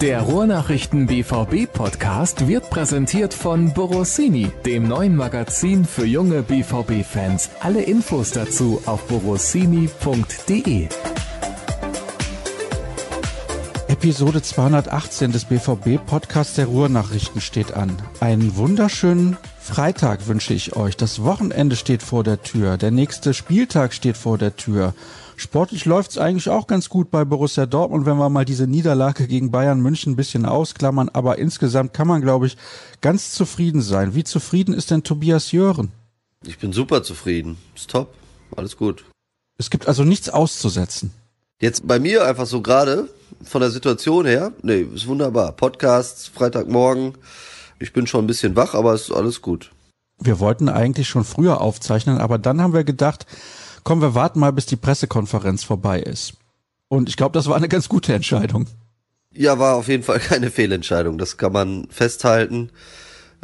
Der Ruhrnachrichten BVB Podcast wird präsentiert von Borossini, dem neuen Magazin für junge BVB Fans. Alle Infos dazu auf borossini.de. Episode 218 des BVB Podcasts der Ruhrnachrichten steht an. Einen wunderschönen Freitag wünsche ich euch. Das Wochenende steht vor der Tür. Der nächste Spieltag steht vor der Tür. Sportlich läuft es eigentlich auch ganz gut bei Borussia Dortmund, wenn wir mal diese Niederlage gegen Bayern München ein bisschen ausklammern. Aber insgesamt kann man, glaube ich, ganz zufrieden sein. Wie zufrieden ist denn Tobias Jören? Ich bin super zufrieden. Ist top. Alles gut. Es gibt also nichts auszusetzen. Jetzt bei mir einfach so gerade von der Situation her, nee, ist wunderbar. Podcasts, Freitagmorgen. Ich bin schon ein bisschen wach, aber ist alles gut. Wir wollten eigentlich schon früher aufzeichnen, aber dann haben wir gedacht, komm, wir warten mal, bis die Pressekonferenz vorbei ist. Und ich glaube, das war eine ganz gute Entscheidung. Ja, war auf jeden Fall keine Fehlentscheidung. Das kann man festhalten.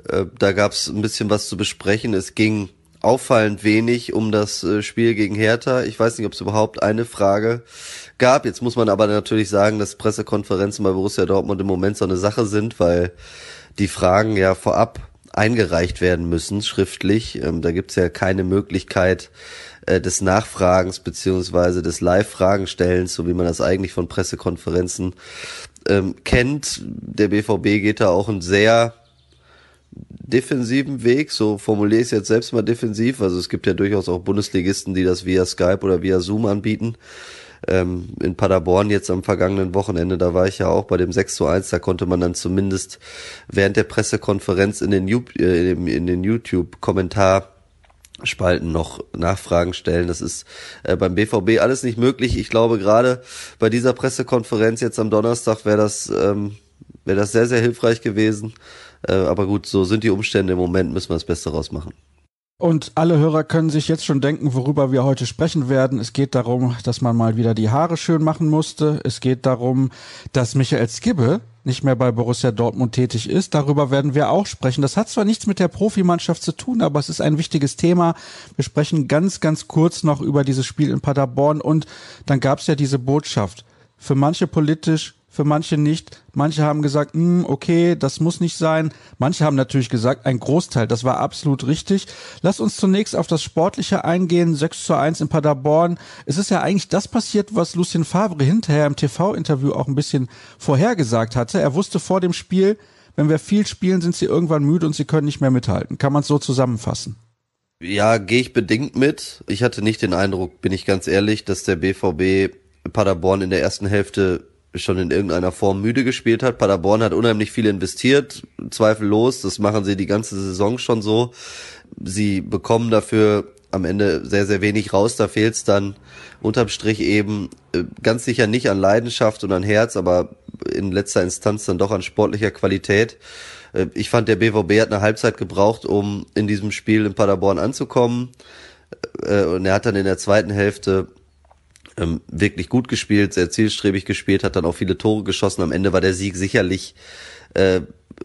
Äh, da gab es ein bisschen was zu besprechen. Es ging auffallend wenig um das äh, Spiel gegen Hertha. Ich weiß nicht, ob es überhaupt eine Frage gab. Jetzt muss man aber natürlich sagen, dass Pressekonferenzen bei Borussia Dortmund im Moment so eine Sache sind, weil die Fragen ja vorab eingereicht werden müssen, schriftlich. Ähm, da gibt's ja keine Möglichkeit, äh, des Nachfragens beziehungsweise des Live-Fragenstellens, so wie man das eigentlich von Pressekonferenzen ähm, kennt. Der BVB geht da auch einen sehr defensiven Weg, so formuliere ich es jetzt selbst mal defensiv. Also es gibt ja durchaus auch Bundesligisten, die das via Skype oder via Zoom anbieten. Ähm, in Paderborn jetzt am vergangenen Wochenende, da war ich ja auch bei dem 6 zu 1, da konnte man dann zumindest während der Pressekonferenz in den, äh, in den YouTube-Kommentar Spalten noch Nachfragen stellen. Das ist äh, beim BVB alles nicht möglich. Ich glaube, gerade bei dieser Pressekonferenz jetzt am Donnerstag wäre das, ähm, wäre das sehr, sehr hilfreich gewesen. Äh, aber gut, so sind die Umstände im Moment, müssen wir das Beste rausmachen. Und alle Hörer können sich jetzt schon denken, worüber wir heute sprechen werden. Es geht darum, dass man mal wieder die Haare schön machen musste. Es geht darum, dass Michael Skibbe nicht mehr bei Borussia Dortmund tätig ist. Darüber werden wir auch sprechen. Das hat zwar nichts mit der Profimannschaft zu tun, aber es ist ein wichtiges Thema. Wir sprechen ganz, ganz kurz noch über dieses Spiel in Paderborn und dann gab es ja diese Botschaft. Für manche politisch, für manche nicht. Manche haben gesagt, hm, okay, das muss nicht sein. Manche haben natürlich gesagt, ein Großteil, das war absolut richtig. Lass uns zunächst auf das Sportliche eingehen. 6 zu 1 in Paderborn. Es ist ja eigentlich das passiert, was Lucien Favre hinterher im TV-Interview auch ein bisschen vorhergesagt hatte. Er wusste vor dem Spiel, wenn wir viel spielen, sind sie irgendwann müde und sie können nicht mehr mithalten. Kann man es so zusammenfassen? Ja, gehe ich bedingt mit. Ich hatte nicht den Eindruck, bin ich ganz ehrlich, dass der BVB Paderborn in der ersten Hälfte schon in irgendeiner Form müde gespielt hat. Paderborn hat unheimlich viel investiert, zweifellos. Das machen sie die ganze Saison schon so. Sie bekommen dafür am Ende sehr, sehr wenig raus. Da fehlt es dann unterm Strich eben äh, ganz sicher nicht an Leidenschaft und an Herz, aber in letzter Instanz dann doch an sportlicher Qualität. Äh, ich fand, der BVB hat eine Halbzeit gebraucht, um in diesem Spiel in Paderborn anzukommen. Äh, und er hat dann in der zweiten Hälfte ähm, wirklich gut gespielt, sehr zielstrebig gespielt, hat dann auch viele Tore geschossen. Am Ende war der Sieg sicherlich äh,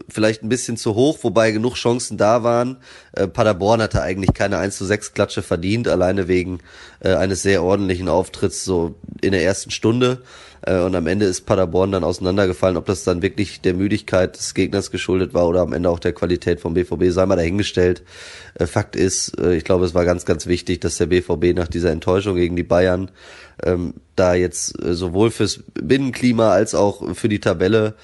vielleicht ein bisschen zu hoch, wobei genug Chancen da waren. Äh, Paderborn hatte eigentlich keine 1 zu 6 Klatsche verdient, alleine wegen äh, eines sehr ordentlichen Auftritts so in der ersten Stunde. Äh, und am Ende ist Paderborn dann auseinandergefallen, ob das dann wirklich der Müdigkeit des Gegners geschuldet war oder am Ende auch der Qualität vom BVB, sei mal dahingestellt. Äh, Fakt ist, äh, ich glaube, es war ganz, ganz wichtig, dass der BVB nach dieser Enttäuschung gegen die Bayern ähm, da jetzt äh, sowohl fürs Binnenklima als auch für die Tabelle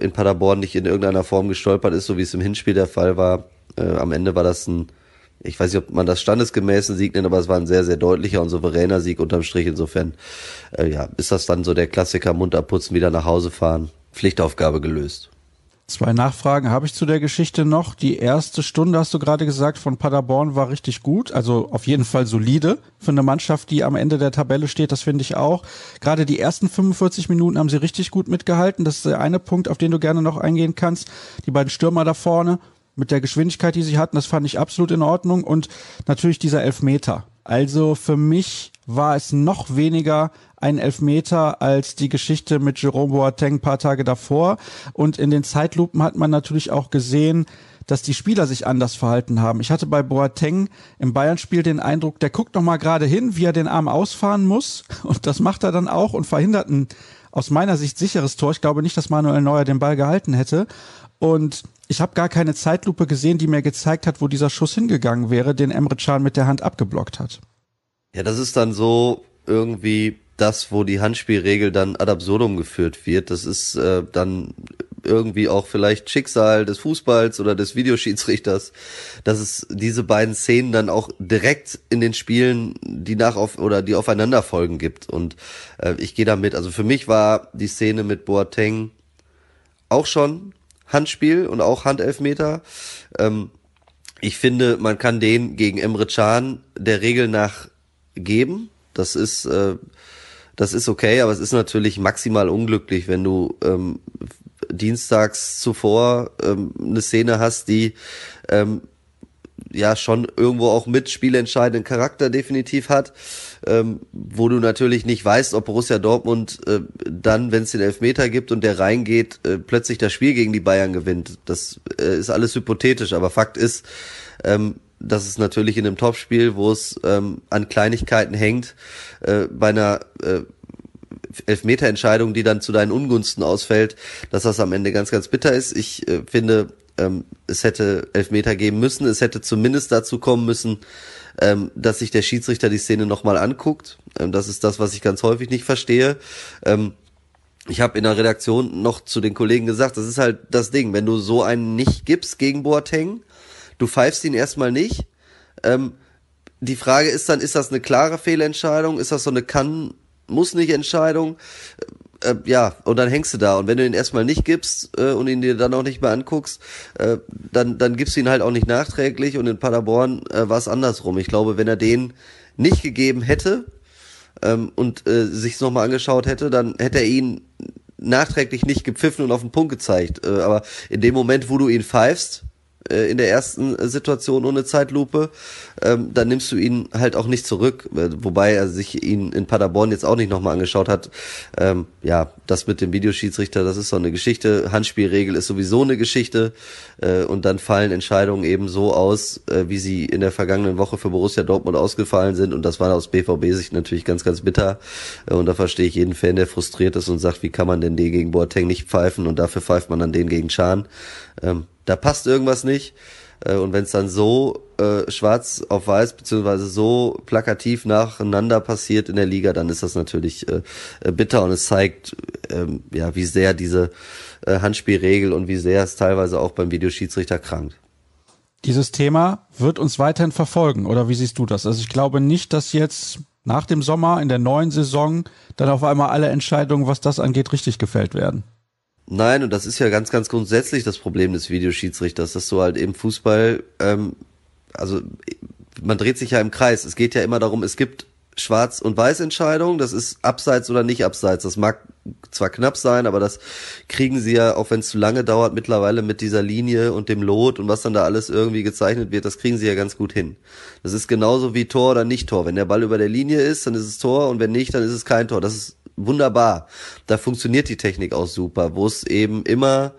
in Paderborn nicht in irgendeiner Form gestolpert ist, so wie es im Hinspiel der Fall war. Äh, am Ende war das ein, ich weiß nicht, ob man das standesgemäßen Sieg nennt, aber es war ein sehr, sehr deutlicher und souveräner Sieg unterm Strich. Insofern, äh, ja, ist das dann so der Klassiker, munter putzen, wieder nach Hause fahren. Pflichtaufgabe gelöst. Zwei Nachfragen habe ich zu der Geschichte noch. Die erste Stunde, hast du gerade gesagt, von Paderborn war richtig gut. Also auf jeden Fall solide für eine Mannschaft, die am Ende der Tabelle steht. Das finde ich auch. Gerade die ersten 45 Minuten haben sie richtig gut mitgehalten. Das ist der eine Punkt, auf den du gerne noch eingehen kannst. Die beiden Stürmer da vorne mit der Geschwindigkeit, die sie hatten, das fand ich absolut in Ordnung. Und natürlich dieser Elfmeter. Also für mich war es noch weniger ein Elfmeter als die Geschichte mit Jerome Boateng ein paar Tage davor. Und in den Zeitlupen hat man natürlich auch gesehen, dass die Spieler sich anders verhalten haben. Ich hatte bei Boateng im Bayern-Spiel den Eindruck, der guckt noch mal gerade hin, wie er den Arm ausfahren muss und das macht er dann auch und verhindert ein aus meiner Sicht sicheres Tor. Ich glaube nicht, dass Manuel Neuer den Ball gehalten hätte und ich habe gar keine Zeitlupe gesehen, die mir gezeigt hat, wo dieser Schuss hingegangen wäre, den Emre Can mit der Hand abgeblockt hat. Ja, das ist dann so irgendwie das, wo die Handspielregel dann ad absurdum geführt wird. Das ist äh, dann irgendwie auch vielleicht Schicksal des Fußballs oder des Videoschiedsrichters, dass es diese beiden Szenen dann auch direkt in den Spielen, die nach auf oder die aufeinander folgen gibt. Und äh, ich gehe damit. Also für mich war die Szene mit Boateng auch schon Handspiel und auch Handelfmeter. Ähm, ich finde, man kann den gegen Emre Can der Regel nach geben. Das ist äh, das ist okay, aber es ist natürlich maximal unglücklich, wenn du ähm, dienstags zuvor ähm, eine Szene hast, die ähm, ja schon irgendwo auch mit spielentscheidenden Charakter definitiv hat, ähm, wo du natürlich nicht weißt, ob Borussia Dortmund äh, dann, wenn es den Elfmeter gibt und der reingeht, äh, plötzlich das Spiel gegen die Bayern gewinnt. Das äh, ist alles hypothetisch, aber Fakt ist, ähm, dass es natürlich in einem Topspiel, wo es ähm, an Kleinigkeiten hängt, äh, bei einer äh, Elfmeterentscheidung, die dann zu deinen Ungunsten ausfällt, dass das am Ende ganz, ganz bitter ist. Ich äh, finde, ähm, es hätte Elfmeter geben müssen. Es hätte zumindest dazu kommen müssen, ähm, dass sich der Schiedsrichter die Szene nochmal anguckt. Ähm, das ist das, was ich ganz häufig nicht verstehe. Ähm, ich habe in der Redaktion noch zu den Kollegen gesagt, das ist halt das Ding, wenn du so einen nicht gibst gegen Boateng, du pfeifst ihn erstmal nicht. Ähm, die Frage ist dann, ist das eine klare Fehlentscheidung? Ist das so eine kann, muss nicht Entscheidung? Äh, ja, und dann hängst du da. Und wenn du ihn erstmal nicht gibst äh, und ihn dir dann auch nicht mehr anguckst, äh, dann, dann gibst du ihn halt auch nicht nachträglich. Und in Paderborn äh, war es andersrum. Ich glaube, wenn er den nicht gegeben hätte ähm, und äh, sich nochmal angeschaut hätte, dann hätte er ihn nachträglich nicht gepfiffen und auf den Punkt gezeigt. Äh, aber in dem Moment, wo du ihn pfeifst, äh, in der ersten Situation ohne Zeitlupe, ähm, dann nimmst du ihn halt auch nicht zurück, äh, wobei er sich ihn in Paderborn jetzt auch nicht nochmal angeschaut hat. Ähm, ja, das mit dem Videoschiedsrichter, das ist so eine Geschichte. Handspielregel ist sowieso eine Geschichte äh, und dann fallen Entscheidungen eben so aus, äh, wie sie in der vergangenen Woche für Borussia Dortmund ausgefallen sind und das war aus BVB-Sicht natürlich ganz, ganz bitter äh, und da verstehe ich jeden Fan, der frustriert ist und sagt, wie kann man denn den gegen Boateng nicht pfeifen und dafür pfeift man dann den gegen Chan. Ähm, da passt irgendwas nicht. Äh, und wenn es dann so äh, schwarz auf weiß beziehungsweise so plakativ nacheinander passiert in der Liga, dann ist das natürlich äh, äh, bitter und es zeigt, ähm, ja, wie sehr diese äh, Handspielregel und wie sehr es teilweise auch beim Videoschiedsrichter krankt. Dieses Thema wird uns weiterhin verfolgen, oder wie siehst du das? Also ich glaube nicht, dass jetzt nach dem Sommer in der neuen Saison dann auf einmal alle Entscheidungen, was das angeht, richtig gefällt werden. Nein, und das ist ja ganz, ganz grundsätzlich das Problem des Videoschiedsrichters, dass du halt eben Fußball, ähm, also man dreht sich ja im Kreis. Es geht ja immer darum, es gibt Schwarz- und Weiß-Entscheidungen, das ist abseits oder nicht abseits. Das mag zwar knapp sein, aber das kriegen sie ja, auch wenn es zu lange dauert, mittlerweile mit dieser Linie und dem Lot und was dann da alles irgendwie gezeichnet wird, das kriegen sie ja ganz gut hin. Das ist genauso wie Tor oder nicht Tor. Wenn der Ball über der Linie ist, dann ist es Tor und wenn nicht, dann ist es kein Tor. Das ist wunderbar. Da funktioniert die Technik auch super. Wo es eben immer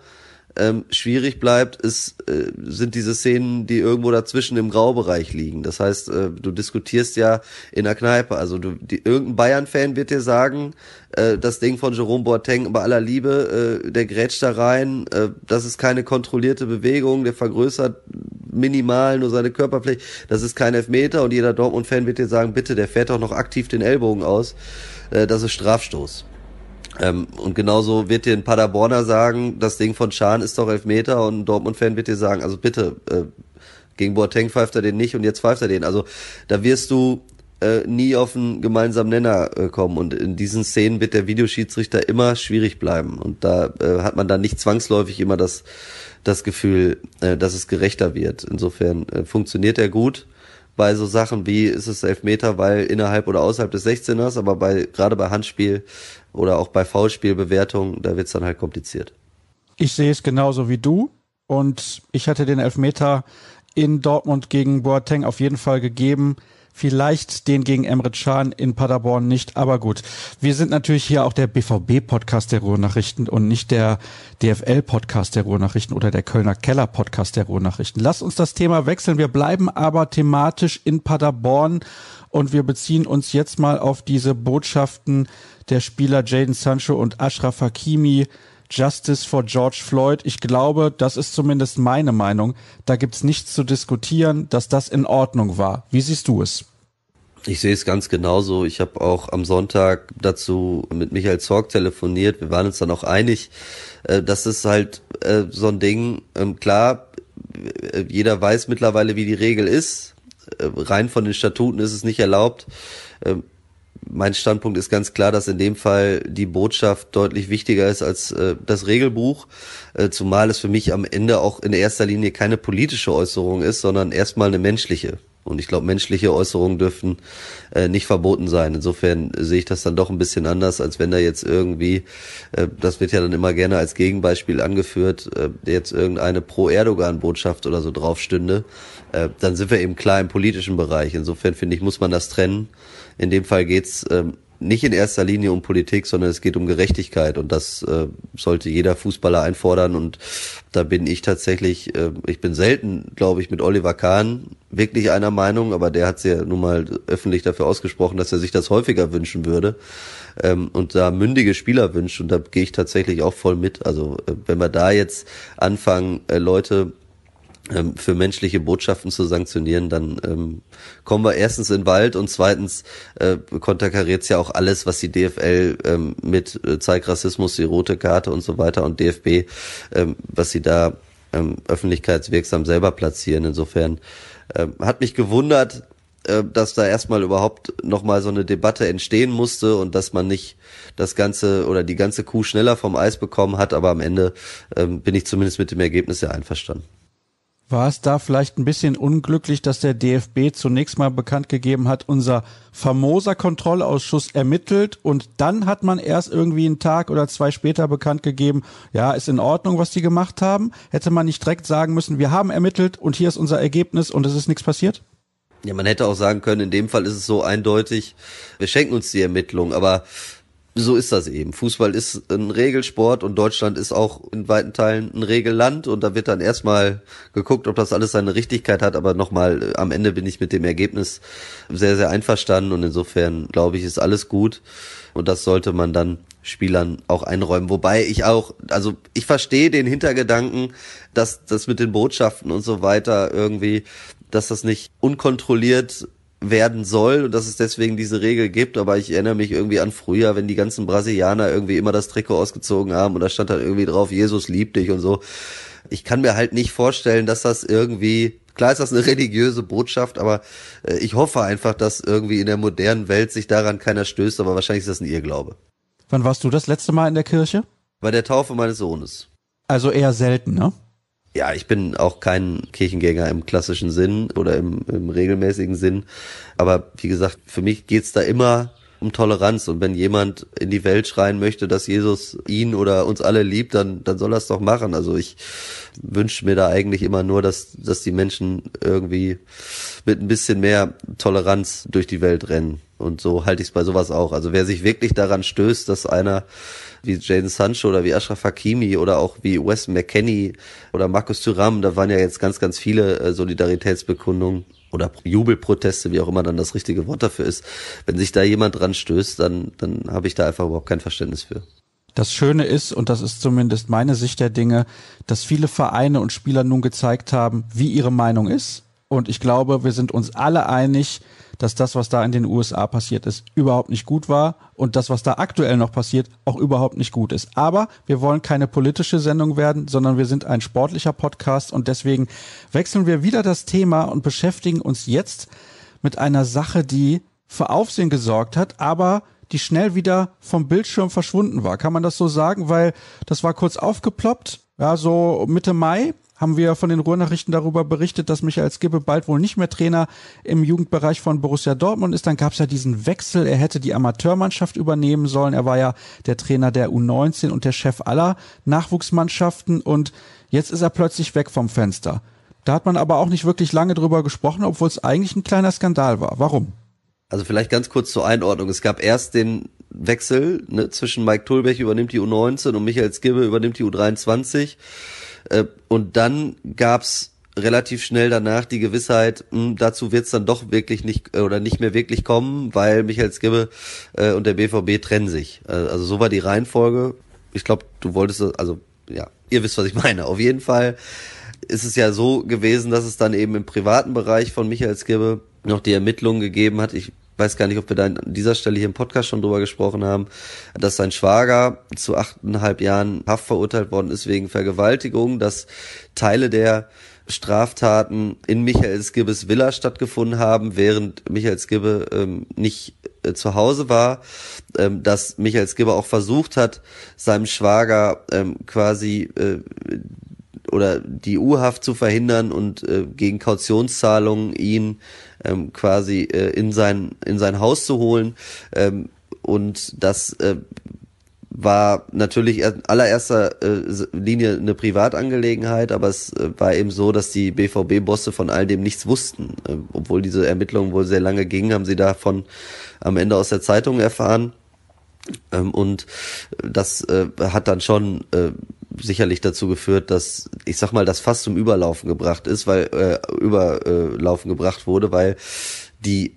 ähm, schwierig bleibt, ist, äh, sind diese Szenen, die irgendwo dazwischen im Graubereich liegen. Das heißt, äh, du diskutierst ja in der Kneipe. Also du, die, irgendein Bayern-Fan wird dir sagen, äh, das Ding von Jerome Boateng bei aller Liebe, äh, der grätscht da rein, äh, das ist keine kontrollierte Bewegung, der vergrößert minimal nur seine Körperfläche, das ist kein Elfmeter und jeder Dortmund-Fan wird dir sagen, bitte, der fährt doch noch aktiv den Ellbogen aus, äh, das ist Strafstoß. Ähm, und genauso wird dir ein Paderborner sagen, das Ding von Schahn ist doch Elfmeter und ein Dortmund-Fan wird dir sagen, also bitte, äh, gegen Boateng pfeift er den nicht und jetzt pfeift er den. Also da wirst du äh, nie auf einen gemeinsamen Nenner äh, kommen und in diesen Szenen wird der Videoschiedsrichter immer schwierig bleiben und da äh, hat man dann nicht zwangsläufig immer das das Gefühl, äh, dass es gerechter wird. Insofern äh, funktioniert er gut bei so Sachen wie ist es Elfmeter, weil innerhalb oder außerhalb des 16ers, aber bei gerade bei Handspiel oder auch bei Foulspielbewertung, da wird's dann halt kompliziert. Ich sehe es genauso wie du und ich hatte den Elfmeter in Dortmund gegen Boateng auf jeden Fall gegeben. Vielleicht den gegen Emre Can in Paderborn nicht, aber gut. Wir sind natürlich hier auch der BVB-Podcast der Ruhrnachrichten und nicht der DFL-Podcast der Ruhrnachrichten oder der Kölner Keller-Podcast der Ruhrnachrichten. Lass uns das Thema wechseln. Wir bleiben aber thematisch in Paderborn und wir beziehen uns jetzt mal auf diese Botschaften der Spieler Jaden Sancho und Ashraf Hakimi Justice for George Floyd. Ich glaube, das ist zumindest meine Meinung. Da gibt's nichts zu diskutieren, dass das in Ordnung war. Wie siehst du es? Ich sehe es ganz genauso. Ich habe auch am Sonntag dazu mit Michael Zorg telefoniert. Wir waren uns dann auch einig, äh, dass es halt äh, so ein Ding, ähm, klar, äh, jeder weiß mittlerweile, wie die Regel ist. Rein von den Statuten ist es nicht erlaubt. Mein Standpunkt ist ganz klar, dass in dem Fall die Botschaft deutlich wichtiger ist als äh, das Regelbuch, äh, zumal es für mich am Ende auch in erster Linie keine politische Äußerung ist, sondern erstmal eine menschliche. Und ich glaube, menschliche Äußerungen dürfen äh, nicht verboten sein. Insofern sehe ich das dann doch ein bisschen anders, als wenn da jetzt irgendwie, äh, das wird ja dann immer gerne als Gegenbeispiel angeführt, äh, jetzt irgendeine Pro-Erdogan-Botschaft oder so drauf stünde. Äh, dann sind wir eben klar im politischen Bereich. Insofern finde ich, muss man das trennen. In dem Fall geht's ähm, nicht in erster Linie um Politik, sondern es geht um Gerechtigkeit. Und das äh, sollte jeder Fußballer einfordern. Und da bin ich tatsächlich, äh, ich bin selten, glaube ich, mit Oliver Kahn wirklich einer Meinung, aber der hat ja nun mal öffentlich dafür ausgesprochen, dass er sich das häufiger wünschen würde ähm, und da mündige Spieler wünscht. Und da gehe ich tatsächlich auch voll mit. Also äh, wenn wir da jetzt anfangen, äh, Leute für menschliche Botschaften zu sanktionieren, dann ähm, kommen wir erstens in Wald und zweitens äh, konterkariert ja auch alles, was die DFL ähm, mit äh, Zeig Rassismus, die rote Karte und so weiter und DFB, ähm, was sie da ähm, öffentlichkeitswirksam selber platzieren. Insofern ähm, hat mich gewundert, äh, dass da erstmal überhaupt nochmal so eine Debatte entstehen musste und dass man nicht das Ganze oder die ganze Kuh schneller vom Eis bekommen hat, aber am Ende ähm, bin ich zumindest mit dem Ergebnis ja einverstanden. War es da vielleicht ein bisschen unglücklich, dass der DFB zunächst mal bekannt gegeben hat, unser famoser Kontrollausschuss ermittelt und dann hat man erst irgendwie einen Tag oder zwei später bekannt gegeben, ja, ist in Ordnung, was die gemacht haben? Hätte man nicht direkt sagen müssen, wir haben ermittelt und hier ist unser Ergebnis und es ist nichts passiert? Ja, man hätte auch sagen können, in dem Fall ist es so eindeutig, wir schenken uns die Ermittlung, aber so ist das eben. Fußball ist ein Regelsport und Deutschland ist auch in weiten Teilen ein Regelland und da wird dann erstmal geguckt, ob das alles seine Richtigkeit hat, aber nochmal, am Ende bin ich mit dem Ergebnis sehr, sehr einverstanden und insofern glaube ich, ist alles gut und das sollte man dann Spielern auch einräumen. Wobei ich auch, also ich verstehe den Hintergedanken, dass das mit den Botschaften und so weiter irgendwie, dass das nicht unkontrolliert werden soll und dass es deswegen diese Regel gibt, aber ich erinnere mich irgendwie an früher, wenn die ganzen Brasilianer irgendwie immer das Trikot ausgezogen haben und da stand dann irgendwie drauf, Jesus liebt dich und so. Ich kann mir halt nicht vorstellen, dass das irgendwie, klar ist das eine religiöse Botschaft, aber äh, ich hoffe einfach, dass irgendwie in der modernen Welt sich daran keiner stößt, aber wahrscheinlich ist das ein Irrglaube. Wann warst du das letzte Mal in der Kirche? Bei der Taufe meines Sohnes. Also eher selten, ne? Ja, ich bin auch kein Kirchengänger im klassischen Sinn oder im, im regelmäßigen Sinn. Aber wie gesagt, für mich geht's da immer um Toleranz. Und wenn jemand in die Welt schreien möchte, dass Jesus ihn oder uns alle liebt, dann, dann soll er es doch machen. Also ich wünsche mir da eigentlich immer nur, dass, dass die Menschen irgendwie mit ein bisschen mehr Toleranz durch die Welt rennen. Und so halte ich es bei sowas auch. Also wer sich wirklich daran stößt, dass einer wie Jaden Sancho oder wie Ashraf Hakimi oder auch wie Wes McKenney oder Markus Thuram, da waren ja jetzt ganz, ganz viele äh, Solidaritätsbekundungen oder Jubelproteste, wie auch immer dann das richtige Wort dafür ist. Wenn sich da jemand dran stößt, dann, dann habe ich da einfach überhaupt kein Verständnis für. Das Schöne ist, und das ist zumindest meine Sicht der Dinge, dass viele Vereine und Spieler nun gezeigt haben, wie ihre Meinung ist. Und ich glaube, wir sind uns alle einig, dass das, was da in den USA passiert ist, überhaupt nicht gut war und das, was da aktuell noch passiert, auch überhaupt nicht gut ist. Aber wir wollen keine politische Sendung werden, sondern wir sind ein sportlicher Podcast und deswegen wechseln wir wieder das Thema und beschäftigen uns jetzt mit einer Sache, die für Aufsehen gesorgt hat, aber die schnell wieder vom Bildschirm verschwunden war. Kann man das so sagen? Weil das war kurz aufgeploppt, ja, so Mitte Mai haben wir von den Ruhrnachrichten darüber berichtet, dass Michael Skibbe bald wohl nicht mehr Trainer im Jugendbereich von Borussia Dortmund ist. Dann gab es ja diesen Wechsel. Er hätte die Amateurmannschaft übernehmen sollen. Er war ja der Trainer der U19 und der Chef aller Nachwuchsmannschaften. Und jetzt ist er plötzlich weg vom Fenster. Da hat man aber auch nicht wirklich lange drüber gesprochen, obwohl es eigentlich ein kleiner Skandal war. Warum? Also vielleicht ganz kurz zur Einordnung. Es gab erst den Wechsel ne, zwischen Mike Tulbech übernimmt die U19 und Michael Skibbe übernimmt die U23. Äh, und dann gab's relativ schnell danach die Gewissheit, mh, hm, dazu wird's dann doch wirklich nicht äh, oder nicht mehr wirklich kommen, weil Michael Skibbe äh, und der BVB trennen sich. Äh, also so war die Reihenfolge. Ich glaube, du wolltest, also ja, ihr wisst, was ich meine. Auf jeden Fall ist es ja so gewesen, dass es dann eben im privaten Bereich von Michael Skibbe noch die Ermittlungen gegeben hat. Ich weiß gar nicht, ob wir da an dieser Stelle hier im Podcast schon drüber gesprochen haben, dass sein Schwager zu achteinhalb Jahren Haft verurteilt worden ist wegen Vergewaltigung, dass Teile der Straftaten in Michael Skibbes Villa stattgefunden haben, während Michael Skibbe ähm, nicht äh, zu Hause war, ähm, dass Michael Skibbe auch versucht hat, seinem Schwager ähm, quasi äh, oder die U-Haft zu verhindern und äh, gegen Kautionszahlungen ihn ähm, quasi äh, in sein in sein Haus zu holen ähm, und das äh, war natürlich in allererster äh, Linie eine Privatangelegenheit, aber es äh, war eben so, dass die BVB-Bosse von all dem nichts wussten. Äh, obwohl diese Ermittlungen wohl sehr lange gingen, haben sie davon am Ende aus der Zeitung erfahren. Ähm, und das äh, hat dann schon äh, sicherlich dazu geführt, dass ich sag mal, das fast zum Überlaufen gebracht ist, weil äh, Überlaufen gebracht wurde, weil die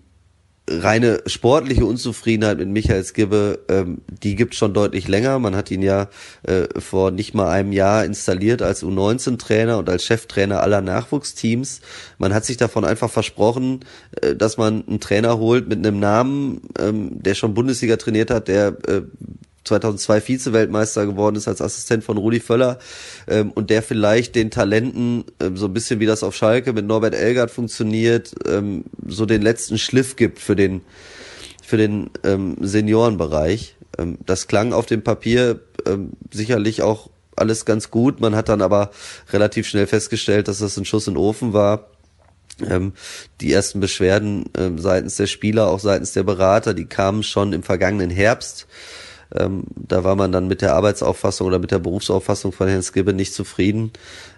reine sportliche Unzufriedenheit mit Michael Skibbe, ähm, die gibt schon deutlich länger. Man hat ihn ja äh, vor nicht mal einem Jahr installiert als U19-Trainer und als Cheftrainer aller Nachwuchsteams. Man hat sich davon einfach versprochen, äh, dass man einen Trainer holt mit einem Namen, ähm, der schon Bundesliga trainiert hat, der äh, 2002 Vize-Weltmeister geworden ist als Assistent von Rudi Völler ähm, und der vielleicht den Talenten, ähm, so ein bisschen wie das auf Schalke mit Norbert Elgert funktioniert, ähm, so den letzten Schliff gibt für den, für den ähm, Seniorenbereich. Ähm, das klang auf dem Papier ähm, sicherlich auch alles ganz gut. Man hat dann aber relativ schnell festgestellt, dass das ein Schuss in den Ofen war. Ähm, die ersten Beschwerden ähm, seitens der Spieler, auch seitens der Berater, die kamen schon im vergangenen Herbst. Ähm, da war man dann mit der Arbeitsauffassung oder mit der Berufsauffassung von Herrn Skibbe nicht zufrieden.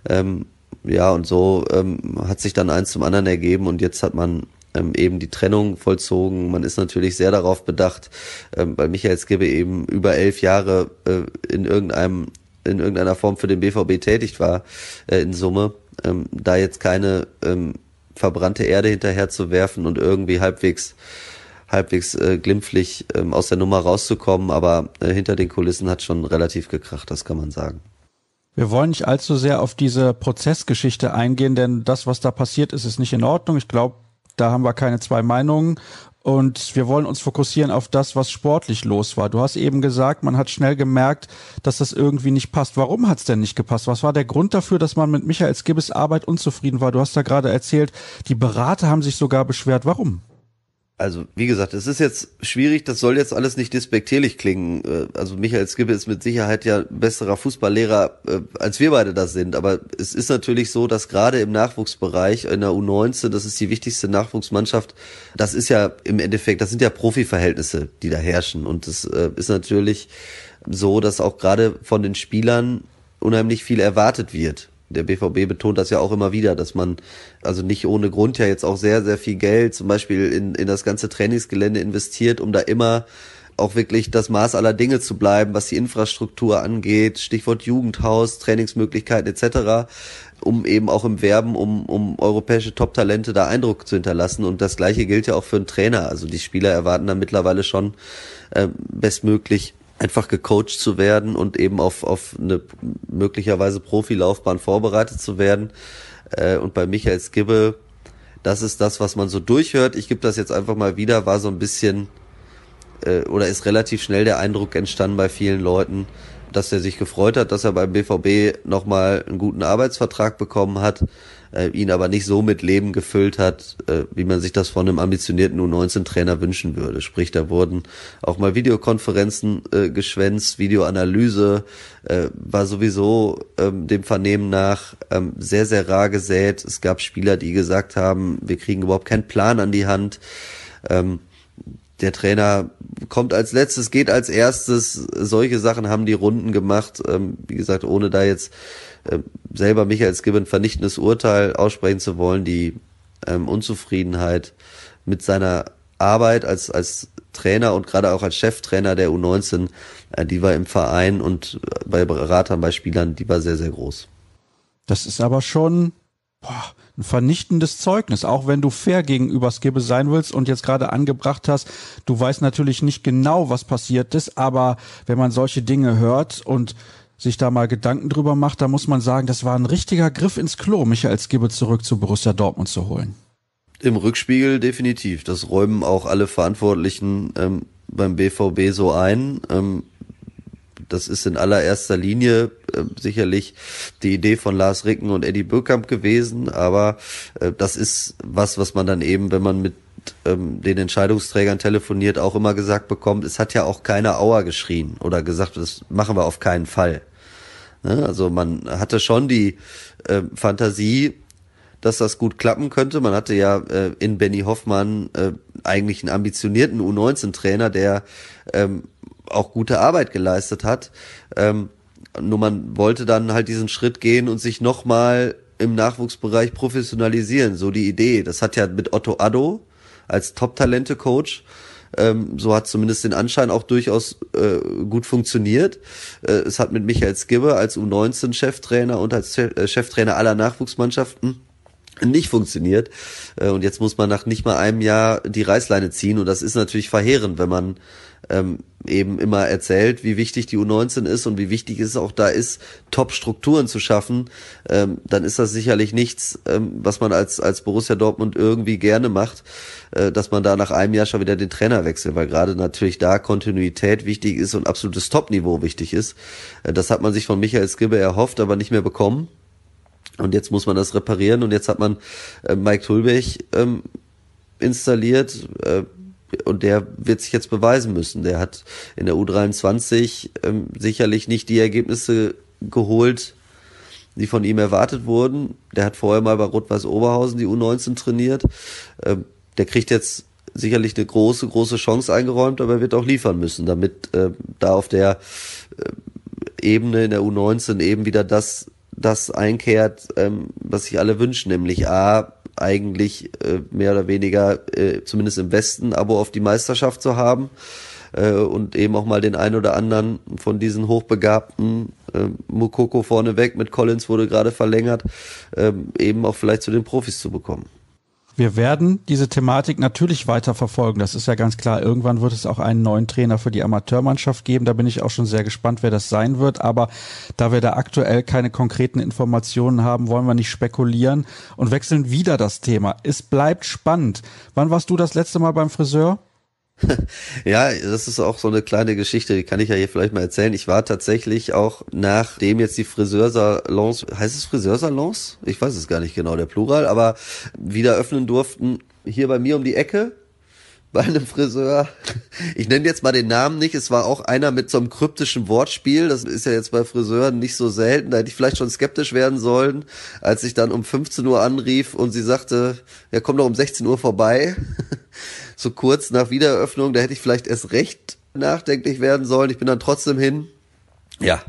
Ähm, ja, und so ähm, hat sich dann eins zum anderen ergeben und jetzt hat man ähm, eben die Trennung vollzogen. Man ist natürlich sehr darauf bedacht, ähm, weil Michael Skibbe eben über elf Jahre äh, in irgendeinem in irgendeiner Form für den BVB tätig war äh, in Summe, ähm, da jetzt keine ähm, verbrannte Erde hinterher zu werfen und irgendwie halbwegs halbwegs äh, glimpflich ähm, aus der Nummer rauszukommen, aber äh, hinter den Kulissen hat schon relativ gekracht, das kann man sagen. Wir wollen nicht allzu sehr auf diese Prozessgeschichte eingehen, denn das, was da passiert ist, ist nicht in Ordnung. Ich glaube, da haben wir keine zwei Meinungen. Und wir wollen uns fokussieren auf das, was sportlich los war. Du hast eben gesagt, man hat schnell gemerkt, dass das irgendwie nicht passt. Warum hat es denn nicht gepasst? Was war der Grund dafür, dass man mit Michael Skibbes Arbeit unzufrieden war? Du hast da gerade erzählt, die Berater haben sich sogar beschwert. Warum? Also wie gesagt, es ist jetzt schwierig, das soll jetzt alles nicht despektierlich klingen. Äh, also Michael Skibbe ist mit Sicherheit ja besserer Fußballlehrer, äh, als wir beide das sind. Aber es ist natürlich so, dass gerade im Nachwuchsbereich in der U19, das ist die wichtigste Nachwuchsmannschaft, das ist ja im Endeffekt, das sind ja Profiverhältnisse, die da herrschen. Und es äh, ist natürlich so, dass auch gerade von den Spielern unheimlich viel erwartet wird der BVB betont das ja auch immer wieder, dass man also nicht ohne Grund ja jetzt auch sehr, sehr viel Geld zum Beispiel in, in das ganze Trainingsgelände investiert, um da immer auch wirklich das Maß aller Dinge zu bleiben, was die Infrastruktur angeht, Stichwort Jugendhaus, Trainingsmöglichkeiten etc., um eben auch im Werben um, um europäische Top-Talente da Eindruck zu hinterlassen. Und das gleiche gilt ja auch für einen Trainer. Also die Spieler erwarten da mittlerweile schon äh, bestmöglich einfach gecoacht zu werden und eben auf, auf eine möglicherweise Profilaufbahn vorbereitet zu werden. Äh, und bei Michael Skibbe, das ist das, was man so durchhört. Ich gebe das jetzt einfach mal wieder, war so ein bisschen äh, oder ist relativ schnell der Eindruck entstanden bei vielen Leuten, dass er sich gefreut hat, dass er beim BVB nochmal einen guten Arbeitsvertrag bekommen hat äh, ihn aber nicht so mit Leben gefüllt hat, äh, wie man sich das von einem ambitionierten U19-Trainer wünschen würde. Sprich, da wurden auch mal Videokonferenzen äh, geschwänzt, Videoanalyse äh, war sowieso ähm, dem Vernehmen nach ähm, sehr, sehr rar gesät. Es gab Spieler, die gesagt haben, wir kriegen überhaupt keinen Plan an die Hand. Ähm, der Trainer kommt als letztes, geht als erstes. Solche Sachen haben die Runden gemacht. Ähm, wie gesagt, ohne da jetzt selber Michael Skibbe ein vernichtendes Urteil aussprechen zu wollen, die ähm, Unzufriedenheit mit seiner Arbeit als, als Trainer und gerade auch als Cheftrainer der U19, äh, die war im Verein und bei Beratern, bei Spielern, die war sehr, sehr groß. Das ist aber schon boah, ein vernichtendes Zeugnis, auch wenn du fair gegenüber Skibbe sein willst und jetzt gerade angebracht hast, du weißt natürlich nicht genau, was passiert ist, aber wenn man solche Dinge hört und sich da mal Gedanken drüber macht, da muss man sagen, das war ein richtiger Griff ins Klo, Michael Skibbe zurück zu Borussia Dortmund zu holen. Im Rückspiegel definitiv. Das räumen auch alle Verantwortlichen ähm, beim BVB so ein. Ähm, das ist in allererster Linie äh, sicherlich die Idee von Lars Ricken und Eddie Böckamp gewesen, aber äh, das ist was, was man dann eben, wenn man mit ähm, den Entscheidungsträgern telefoniert, auch immer gesagt bekommt, es hat ja auch keiner Auer geschrien oder gesagt, das machen wir auf keinen Fall. Ne? Also man hatte schon die äh, Fantasie, dass das gut klappen könnte. Man hatte ja äh, in Benny Hoffmann äh, eigentlich einen ambitionierten U19-Trainer, der ähm, auch gute Arbeit geleistet hat. Ähm, nur man wollte dann halt diesen Schritt gehen und sich nochmal im Nachwuchsbereich professionalisieren. So die Idee. Das hat ja mit Otto Addo als Top-Talente-Coach ähm, so hat zumindest den Anschein auch durchaus äh, gut funktioniert. Äh, es hat mit Michael Skibbe als U19-Cheftrainer und als äh, Cheftrainer aller Nachwuchsmannschaften nicht funktioniert. Äh, und jetzt muss man nach nicht mal einem Jahr die Reißleine ziehen. Und das ist natürlich verheerend, wenn man ähm, eben immer erzählt, wie wichtig die U19 ist und wie wichtig es auch da ist, Top-Strukturen zu schaffen, ähm, dann ist das sicherlich nichts, ähm, was man als, als Borussia Dortmund irgendwie gerne macht, äh, dass man da nach einem Jahr schon wieder den Trainer wechselt, weil gerade natürlich da Kontinuität wichtig ist und absolutes Top-Niveau wichtig ist. Äh, das hat man sich von Michael Skibbe erhofft, aber nicht mehr bekommen. Und jetzt muss man das reparieren und jetzt hat man äh, Mike Tulbech ähm, installiert äh, und der wird sich jetzt beweisen müssen. Der hat in der U23 ähm, sicherlich nicht die Ergebnisse geholt, die von ihm erwartet wurden. Der hat vorher mal bei Rot-Weiß Oberhausen die U19 trainiert. Ähm, der kriegt jetzt sicherlich eine große, große Chance eingeräumt, aber er wird auch liefern müssen, damit äh, da auf der äh, Ebene in der U19 eben wieder das das einkehrt, ähm, was sich alle wünschen, nämlich A, eigentlich äh, mehr oder weniger, äh, zumindest im Westen, Abo auf die Meisterschaft zu haben äh, und eben auch mal den einen oder anderen von diesen hochbegabten äh, Mukoko vorneweg mit Collins wurde gerade verlängert, äh, eben auch vielleicht zu den Profis zu bekommen. Wir werden diese Thematik natürlich weiter verfolgen. Das ist ja ganz klar. Irgendwann wird es auch einen neuen Trainer für die Amateurmannschaft geben. Da bin ich auch schon sehr gespannt, wer das sein wird. Aber da wir da aktuell keine konkreten Informationen haben, wollen wir nicht spekulieren und wechseln wieder das Thema. Es bleibt spannend. Wann warst du das letzte Mal beim Friseur? ja, das ist auch so eine kleine Geschichte, die kann ich ja hier vielleicht mal erzählen. Ich war tatsächlich auch, nachdem jetzt die Friseursalons, heißt es Friseursalons? Ich weiß es gar nicht genau, der Plural, aber wieder öffnen durften, hier bei mir um die Ecke, bei einem Friseur. Ich nenne jetzt mal den Namen nicht. Es war auch einer mit so einem kryptischen Wortspiel. Das ist ja jetzt bei Friseuren nicht so selten. Da hätte ich vielleicht schon skeptisch werden sollen, als ich dann um 15 Uhr anrief und sie sagte, ja, komm doch um 16 Uhr vorbei. so kurz nach Wiedereröffnung, da hätte ich vielleicht erst recht nachdenklich werden sollen. Ich bin dann trotzdem hin. Ja,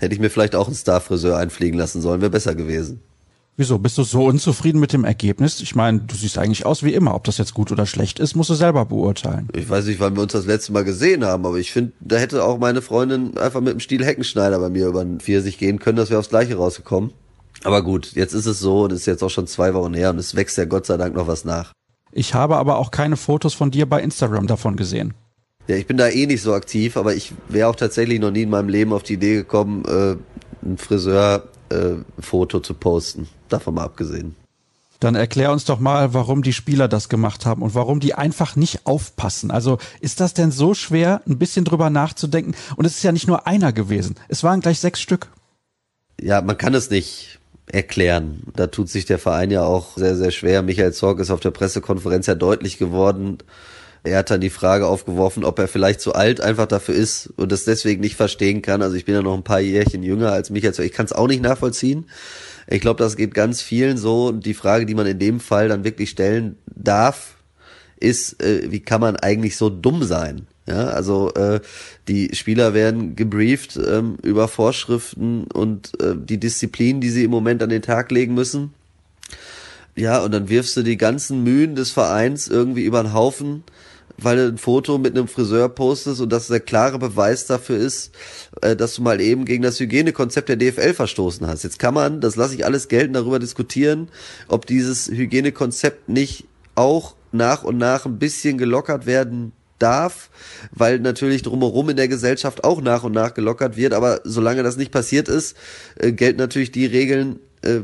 hätte ich mir vielleicht auch einen Starfriseur einfliegen lassen sollen, wäre besser gewesen. Wieso? Bist du so unzufrieden mit dem Ergebnis? Ich meine, du siehst eigentlich aus wie immer. Ob das jetzt gut oder schlecht ist, musst du selber beurteilen. Ich weiß nicht, wann wir uns das letzte Mal gesehen haben, aber ich finde, da hätte auch meine Freundin einfach mit dem Stiel Heckenschneider bei mir über den Pfirsich gehen können, dass wir aufs Gleiche rausgekommen. Aber gut, jetzt ist es so und ist jetzt auch schon zwei Wochen her und es wächst ja Gott sei Dank noch was nach. Ich habe aber auch keine Fotos von dir bei Instagram davon gesehen. Ja, ich bin da eh nicht so aktiv, aber ich wäre auch tatsächlich noch nie in meinem Leben auf die Idee gekommen, äh, ein Friseur-Foto äh, zu posten. Davon mal abgesehen. Dann erklär uns doch mal, warum die Spieler das gemacht haben und warum die einfach nicht aufpassen. Also ist das denn so schwer, ein bisschen drüber nachzudenken? Und es ist ja nicht nur einer gewesen. Es waren gleich sechs Stück. Ja, man kann es nicht erklären. Da tut sich der Verein ja auch sehr, sehr schwer. Michael Zorg ist auf der Pressekonferenz ja deutlich geworden. Er hat dann die Frage aufgeworfen, ob er vielleicht zu alt einfach dafür ist und das deswegen nicht verstehen kann. Also ich bin ja noch ein paar Jährchen jünger als Michael Zorg. Ich kann es auch nicht nachvollziehen. Ich glaube, das geht ganz vielen so. Und die Frage, die man in dem Fall dann wirklich stellen darf, ist, äh, wie kann man eigentlich so dumm sein? Ja, also äh, die Spieler werden gebrieft ähm, über Vorschriften und äh, die Disziplin, die sie im Moment an den Tag legen müssen. Ja, und dann wirfst du die ganzen Mühen des Vereins irgendwie über den Haufen, weil du ein Foto mit einem Friseur postest und das der klare Beweis dafür ist, äh, dass du mal eben gegen das Hygienekonzept der DFL verstoßen hast. Jetzt kann man, das lasse ich alles gelten, darüber diskutieren, ob dieses Hygienekonzept nicht auch nach und nach ein bisschen gelockert werden darf, weil natürlich drumherum in der Gesellschaft auch nach und nach gelockert wird. Aber solange das nicht passiert ist, äh, gelten natürlich die Regeln, äh,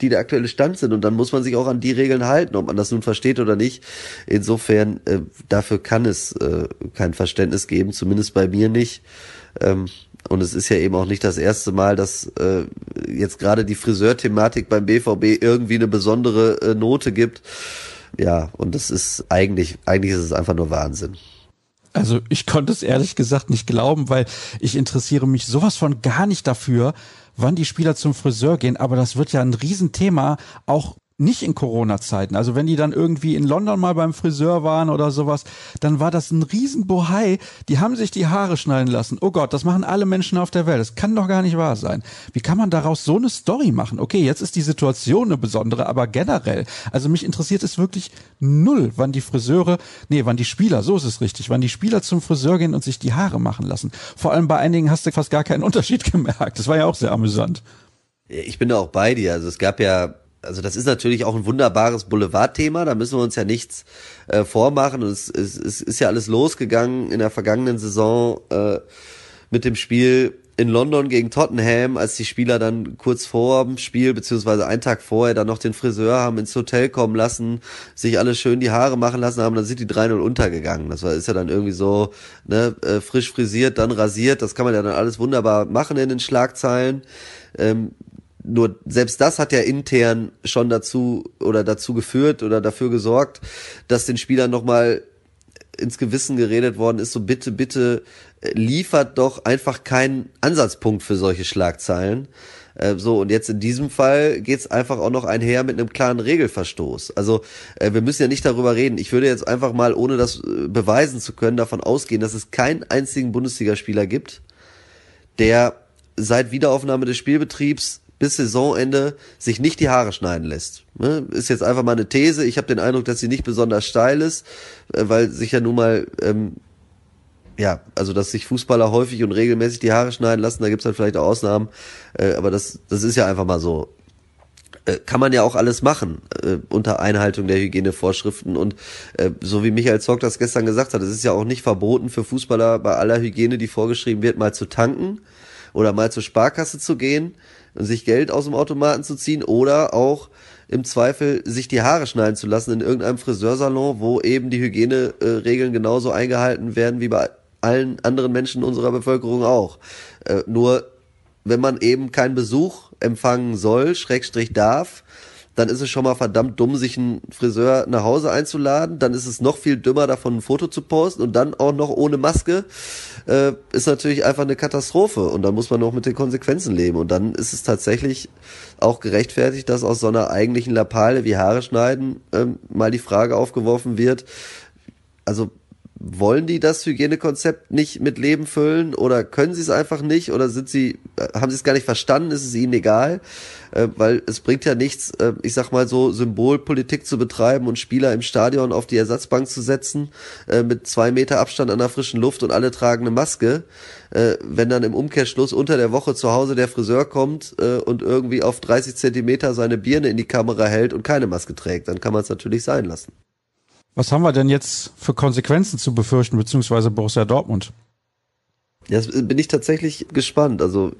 die der aktuelle Stand sind. Und dann muss man sich auch an die Regeln halten, ob man das nun versteht oder nicht. Insofern, äh, dafür kann es äh, kein Verständnis geben, zumindest bei mir nicht. Ähm, und es ist ja eben auch nicht das erste Mal, dass äh, jetzt gerade die Friseur-Thematik beim BVB irgendwie eine besondere äh, Note gibt. Ja, und das ist eigentlich, eigentlich ist es einfach nur Wahnsinn. Also ich konnte es ehrlich gesagt nicht glauben, weil ich interessiere mich sowas von gar nicht dafür, wann die Spieler zum Friseur gehen, aber das wird ja ein Riesenthema auch nicht in Corona-Zeiten. Also wenn die dann irgendwie in London mal beim Friseur waren oder sowas, dann war das ein Riesenbohai. Die haben sich die Haare schneiden lassen. Oh Gott, das machen alle Menschen auf der Welt. Das kann doch gar nicht wahr sein. Wie kann man daraus so eine Story machen? Okay, jetzt ist die Situation eine besondere, aber generell. Also mich interessiert es wirklich null, wann die Friseure, nee, wann die Spieler, so ist es richtig, wann die Spieler zum Friseur gehen und sich die Haare machen lassen. Vor allem bei einigen hast du fast gar keinen Unterschied gemerkt. Das war ja auch sehr amüsant. Ich bin da auch bei dir. Also es gab ja also das ist natürlich auch ein wunderbares Boulevardthema, da müssen wir uns ja nichts äh, vormachen. Es, es, es ist ja alles losgegangen in der vergangenen Saison äh, mit dem Spiel in London gegen Tottenham, als die Spieler dann kurz vor dem Spiel, beziehungsweise einen Tag vorher, dann noch den Friseur haben ins Hotel kommen lassen, sich alle schön die Haare machen lassen haben, dann sind die 3-0 untergegangen. Das war, ist ja dann irgendwie so, ne, äh, frisch frisiert, dann rasiert, das kann man ja dann alles wunderbar machen in den Schlagzeilen. Ähm, nur selbst das hat ja intern schon dazu oder dazu geführt oder dafür gesorgt, dass den Spielern nochmal ins Gewissen geredet worden ist, so bitte, bitte äh, liefert doch einfach keinen Ansatzpunkt für solche Schlagzeilen. Äh, so, und jetzt in diesem Fall geht's einfach auch noch einher mit einem klaren Regelverstoß. Also äh, wir müssen ja nicht darüber reden. Ich würde jetzt einfach mal, ohne das äh, beweisen zu können, davon ausgehen, dass es keinen einzigen Bundesligaspieler gibt, der seit Wiederaufnahme des Spielbetriebs bis Saisonende sich nicht die Haare schneiden lässt. Ne? Ist jetzt einfach mal eine These. Ich habe den Eindruck, dass sie nicht besonders steil ist, äh, weil sich ja nun mal ähm, ja, also dass sich Fußballer häufig und regelmäßig die Haare schneiden lassen, da gibt's halt vielleicht auch Ausnahmen, äh, aber das, das ist ja einfach mal so. Äh, kann man ja auch alles machen äh, unter Einhaltung der Hygienevorschriften und äh, so wie Michael Zock das gestern gesagt hat, es ist ja auch nicht verboten für Fußballer bei aller Hygiene, die vorgeschrieben wird, mal zu tanken oder mal zur Sparkasse zu gehen sich Geld aus dem Automaten zu ziehen oder auch im Zweifel sich die Haare schneiden zu lassen in irgendeinem Friseursalon, wo eben die Hygieneregeln genauso eingehalten werden wie bei allen anderen Menschen unserer Bevölkerung auch. Äh, nur wenn man eben keinen Besuch empfangen soll, Schrägstrich darf, dann ist es schon mal verdammt dumm, sich einen Friseur nach Hause einzuladen. Dann ist es noch viel dümmer, davon ein Foto zu posten und dann auch noch ohne Maske. Äh, ist natürlich einfach eine Katastrophe und dann muss man noch mit den Konsequenzen leben. Und dann ist es tatsächlich auch gerechtfertigt, dass aus so einer eigentlichen Lappale wie Haare schneiden ähm, mal die Frage aufgeworfen wird. Also wollen die das Hygienekonzept nicht mit Leben füllen oder können sie es einfach nicht oder sind sie, äh, haben sie es gar nicht verstanden, ist es ihnen egal? Äh, weil es bringt ja nichts, äh, ich sag mal so, Symbolpolitik zu betreiben und Spieler im Stadion auf die Ersatzbank zu setzen, äh, mit zwei Meter Abstand an der frischen Luft und alle tragen eine Maske. Äh, wenn dann im Umkehrschluss unter der Woche zu Hause der Friseur kommt äh, und irgendwie auf 30 Zentimeter seine Birne in die Kamera hält und keine Maske trägt, dann kann man es natürlich sein lassen. Was haben wir denn jetzt für Konsequenzen zu befürchten, beziehungsweise Borussia Dortmund? Ja, bin ich tatsächlich gespannt. Also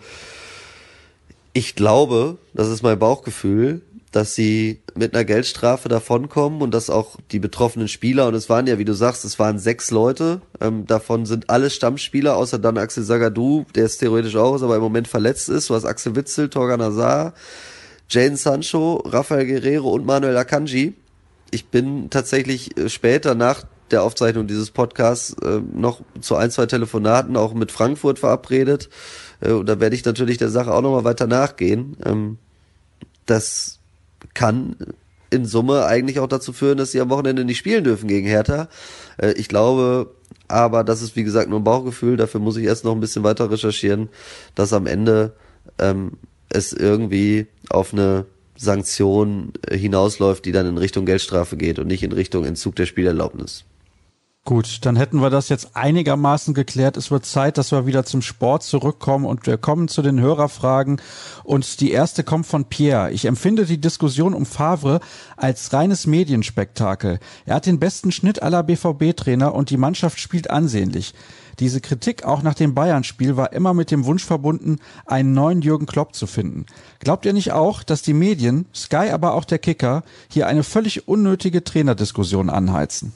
ich glaube, das ist mein Bauchgefühl, dass sie mit einer Geldstrafe davonkommen und dass auch die betroffenen Spieler, und es waren ja, wie du sagst, es waren sechs Leute, ähm, davon sind alle Stammspieler, außer dann Axel Sagadou, der ist theoretisch auch ist, aber im Moment verletzt ist. Du hast Axel Witzel, Torgan Azar, Jane Sancho, Rafael Guerrero und Manuel Akanji ich bin tatsächlich äh, später nach der Aufzeichnung dieses Podcasts äh, noch zu ein, zwei Telefonaten auch mit Frankfurt verabredet. Äh, und da werde ich natürlich der Sache auch nochmal weiter nachgehen. Ähm, das kann in Summe eigentlich auch dazu führen, dass sie am Wochenende nicht spielen dürfen gegen Hertha. Äh, ich glaube aber, das ist wie gesagt nur ein Bauchgefühl, dafür muss ich erst noch ein bisschen weiter recherchieren, dass am Ende ähm, es irgendwie auf eine Sanktion hinausläuft, die dann in Richtung Geldstrafe geht und nicht in Richtung Entzug der Spielerlaubnis. Gut, dann hätten wir das jetzt einigermaßen geklärt. Es wird Zeit, dass wir wieder zum Sport zurückkommen und wir kommen zu den Hörerfragen. Und die erste kommt von Pierre. Ich empfinde die Diskussion um Favre als reines Medienspektakel. Er hat den besten Schnitt aller BVB-Trainer und die Mannschaft spielt ansehnlich. Diese Kritik auch nach dem Bayern-Spiel war immer mit dem Wunsch verbunden, einen neuen Jürgen Klopp zu finden. Glaubt ihr nicht auch, dass die Medien, Sky aber auch der Kicker, hier eine völlig unnötige Trainerdiskussion anheizen?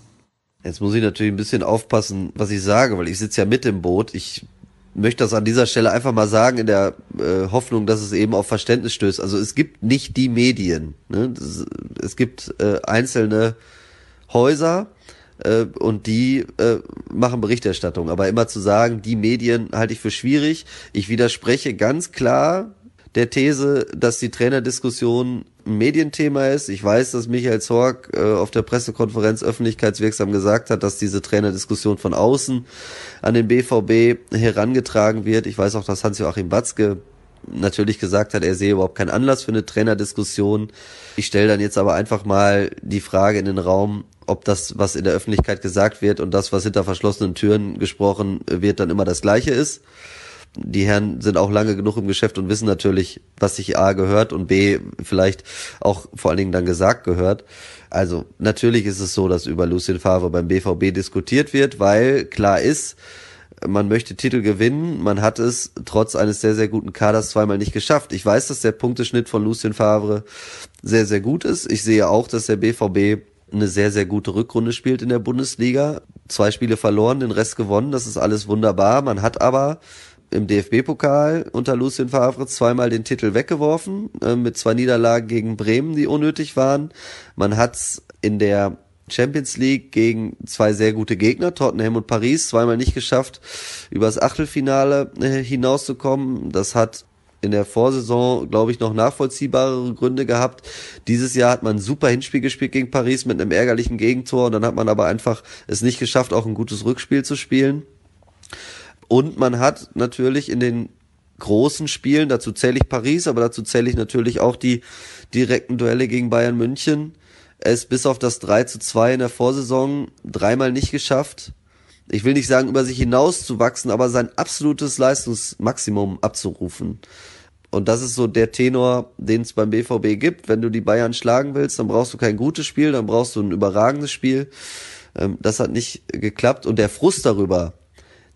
Jetzt muss ich natürlich ein bisschen aufpassen, was ich sage, weil ich sitze ja mit im Boot. Ich möchte das an dieser Stelle einfach mal sagen, in der äh, Hoffnung, dass es eben auf Verständnis stößt. Also es gibt nicht die Medien. Ne? Es gibt äh, einzelne Häuser äh, und die äh, machen Berichterstattung. Aber immer zu sagen, die Medien halte ich für schwierig. Ich widerspreche ganz klar der These, dass die Trainerdiskussion ein Medienthema ist. Ich weiß, dass Michael Zorg äh, auf der Pressekonferenz öffentlichkeitswirksam gesagt hat, dass diese Trainerdiskussion von außen an den BVB herangetragen wird. Ich weiß auch, dass Hans-Joachim Batzke natürlich gesagt hat, er sehe überhaupt keinen Anlass für eine Trainerdiskussion. Ich stelle dann jetzt aber einfach mal die Frage in den Raum, ob das, was in der Öffentlichkeit gesagt wird und das, was hinter verschlossenen Türen gesprochen wird, dann immer das gleiche ist die Herren sind auch lange genug im Geschäft und wissen natürlich, was sich A gehört und B vielleicht auch vor allen Dingen dann gesagt gehört. Also natürlich ist es so, dass über Lucien Favre beim BVB diskutiert wird, weil klar ist, man möchte Titel gewinnen, man hat es trotz eines sehr, sehr guten Kaders zweimal nicht geschafft. Ich weiß, dass der Punkteschnitt von Lucien Favre sehr, sehr gut ist. Ich sehe auch, dass der BVB eine sehr, sehr gute Rückrunde spielt in der Bundesliga. Zwei Spiele verloren, den Rest gewonnen, das ist alles wunderbar. Man hat aber im DFB-Pokal unter Lucien Favre zweimal den Titel weggeworfen, äh, mit zwei Niederlagen gegen Bremen, die unnötig waren. Man hat's in der Champions League gegen zwei sehr gute Gegner, Tottenham und Paris, zweimal nicht geschafft, übers Achtelfinale äh, hinauszukommen. Das hat in der Vorsaison, glaube ich, noch nachvollziehbare Gründe gehabt. Dieses Jahr hat man ein super Hinspiel gespielt gegen Paris mit einem ärgerlichen Gegentor und dann hat man aber einfach es nicht geschafft, auch ein gutes Rückspiel zu spielen. Und man hat natürlich in den großen Spielen, dazu zähle ich Paris, aber dazu zähle ich natürlich auch die direkten Duelle gegen Bayern München, es bis auf das 3 zu 2 in der Vorsaison dreimal nicht geschafft. Ich will nicht sagen, über sich hinaus zu wachsen, aber sein absolutes Leistungsmaximum abzurufen. Und das ist so der Tenor, den es beim BVB gibt. Wenn du die Bayern schlagen willst, dann brauchst du kein gutes Spiel, dann brauchst du ein überragendes Spiel. Ähm, das hat nicht geklappt. Und der Frust darüber,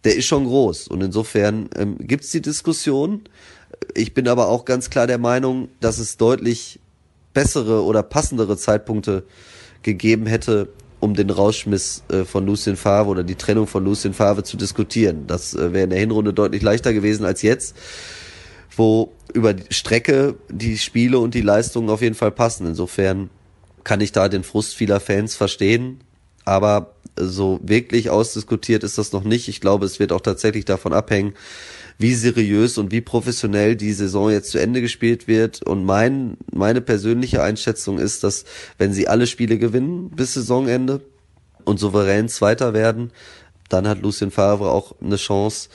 der ist schon groß. Und insofern ähm, gibt es die Diskussion. Ich bin aber auch ganz klar der Meinung, dass es deutlich bessere oder passendere Zeitpunkte gegeben hätte, um den Rauschmiss äh, von Lucien Favre oder die Trennung von Lucien Favre zu diskutieren. Das äh, wäre in der Hinrunde deutlich leichter gewesen als jetzt, wo über die Strecke die Spiele und die Leistungen auf jeden Fall passen. Insofern kann ich da den Frust vieler Fans verstehen, aber so wirklich ausdiskutiert ist das noch nicht. Ich glaube, es wird auch tatsächlich davon abhängen, wie seriös und wie professionell die Saison jetzt zu Ende gespielt wird. Und mein, meine persönliche Einschätzung ist, dass wenn sie alle Spiele gewinnen bis Saisonende und souverän Zweiter werden, dann hat Lucien Favre auch eine Chance,